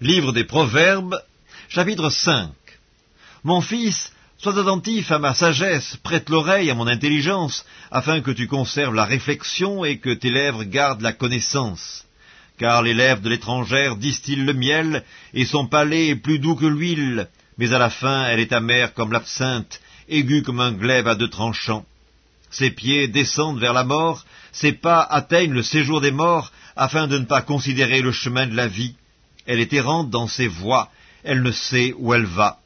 Livre des Proverbes, chapitre 5 Mon fils, sois attentif à ma sagesse, prête l'oreille à mon intelligence, afin que tu conserves la réflexion et que tes lèvres gardent la connaissance. Car les lèvres de l'étrangère distillent le miel, et son palais est plus doux que l'huile, mais à la fin elle est amère comme l'absinthe, aiguë comme un glaive à deux tranchants. Ses pieds descendent vers la mort, ses pas atteignent le séjour des morts, afin de ne pas considérer le chemin de la vie. Elle est errante dans ses voies, elle ne sait où elle va.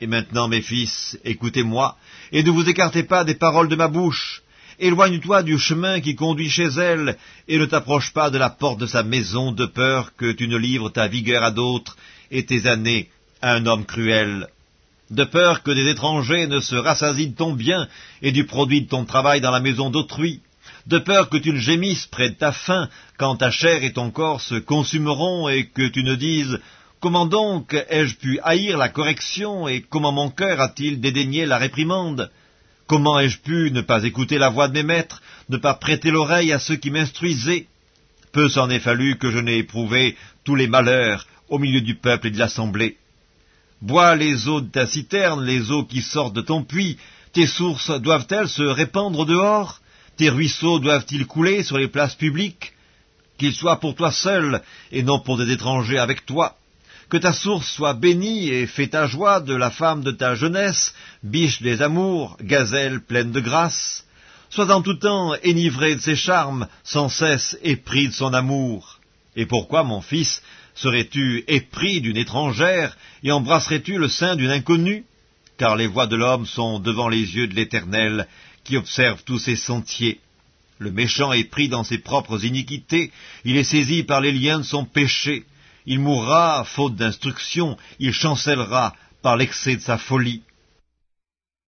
Et maintenant, mes fils, écoutez-moi, et ne vous écartez pas des paroles de ma bouche. Éloigne-toi du chemin qui conduit chez elle, et ne t'approche pas de la porte de sa maison, de peur que tu ne livres ta vigueur à d'autres, et tes années à un homme cruel. De peur que des étrangers ne se rassasient de ton bien, et du produit de ton travail dans la maison d'autrui de peur que tu ne gémisses près de ta faim quand ta chair et ton corps se consumeront et que tu ne dises Comment donc ai-je pu haïr la correction et comment mon cœur a-t-il dédaigné la réprimande? Comment ai-je pu ne pas écouter la voix de mes maîtres, ne pas prêter l'oreille à ceux qui m'instruisaient? Peu s'en est fallu que je n'ai éprouvé tous les malheurs au milieu du peuple et de l'assemblée. Bois les eaux de ta citerne, les eaux qui sortent de ton puits, tes sources doivent-elles se répandre dehors? Tes ruisseaux doivent-ils couler sur les places publiques Qu'ils soient pour toi seul, et non pour des étrangers avec toi? Que ta source soit bénie et fais ta joie de la femme de ta jeunesse, biche des amours, gazelle pleine de grâce. Sois en tout temps enivré de ses charmes, sans cesse épris de son amour. Et pourquoi, mon fils, serais-tu épris d'une étrangère, et embrasserais-tu le sein d'une inconnue? Car les voies de l'homme sont devant les yeux de l'Éternel, qui observe tous ses sentiers. Le méchant est pris dans ses propres iniquités, il est saisi par les liens de son péché, il mourra faute d'instruction, il chancellera par l'excès de sa folie.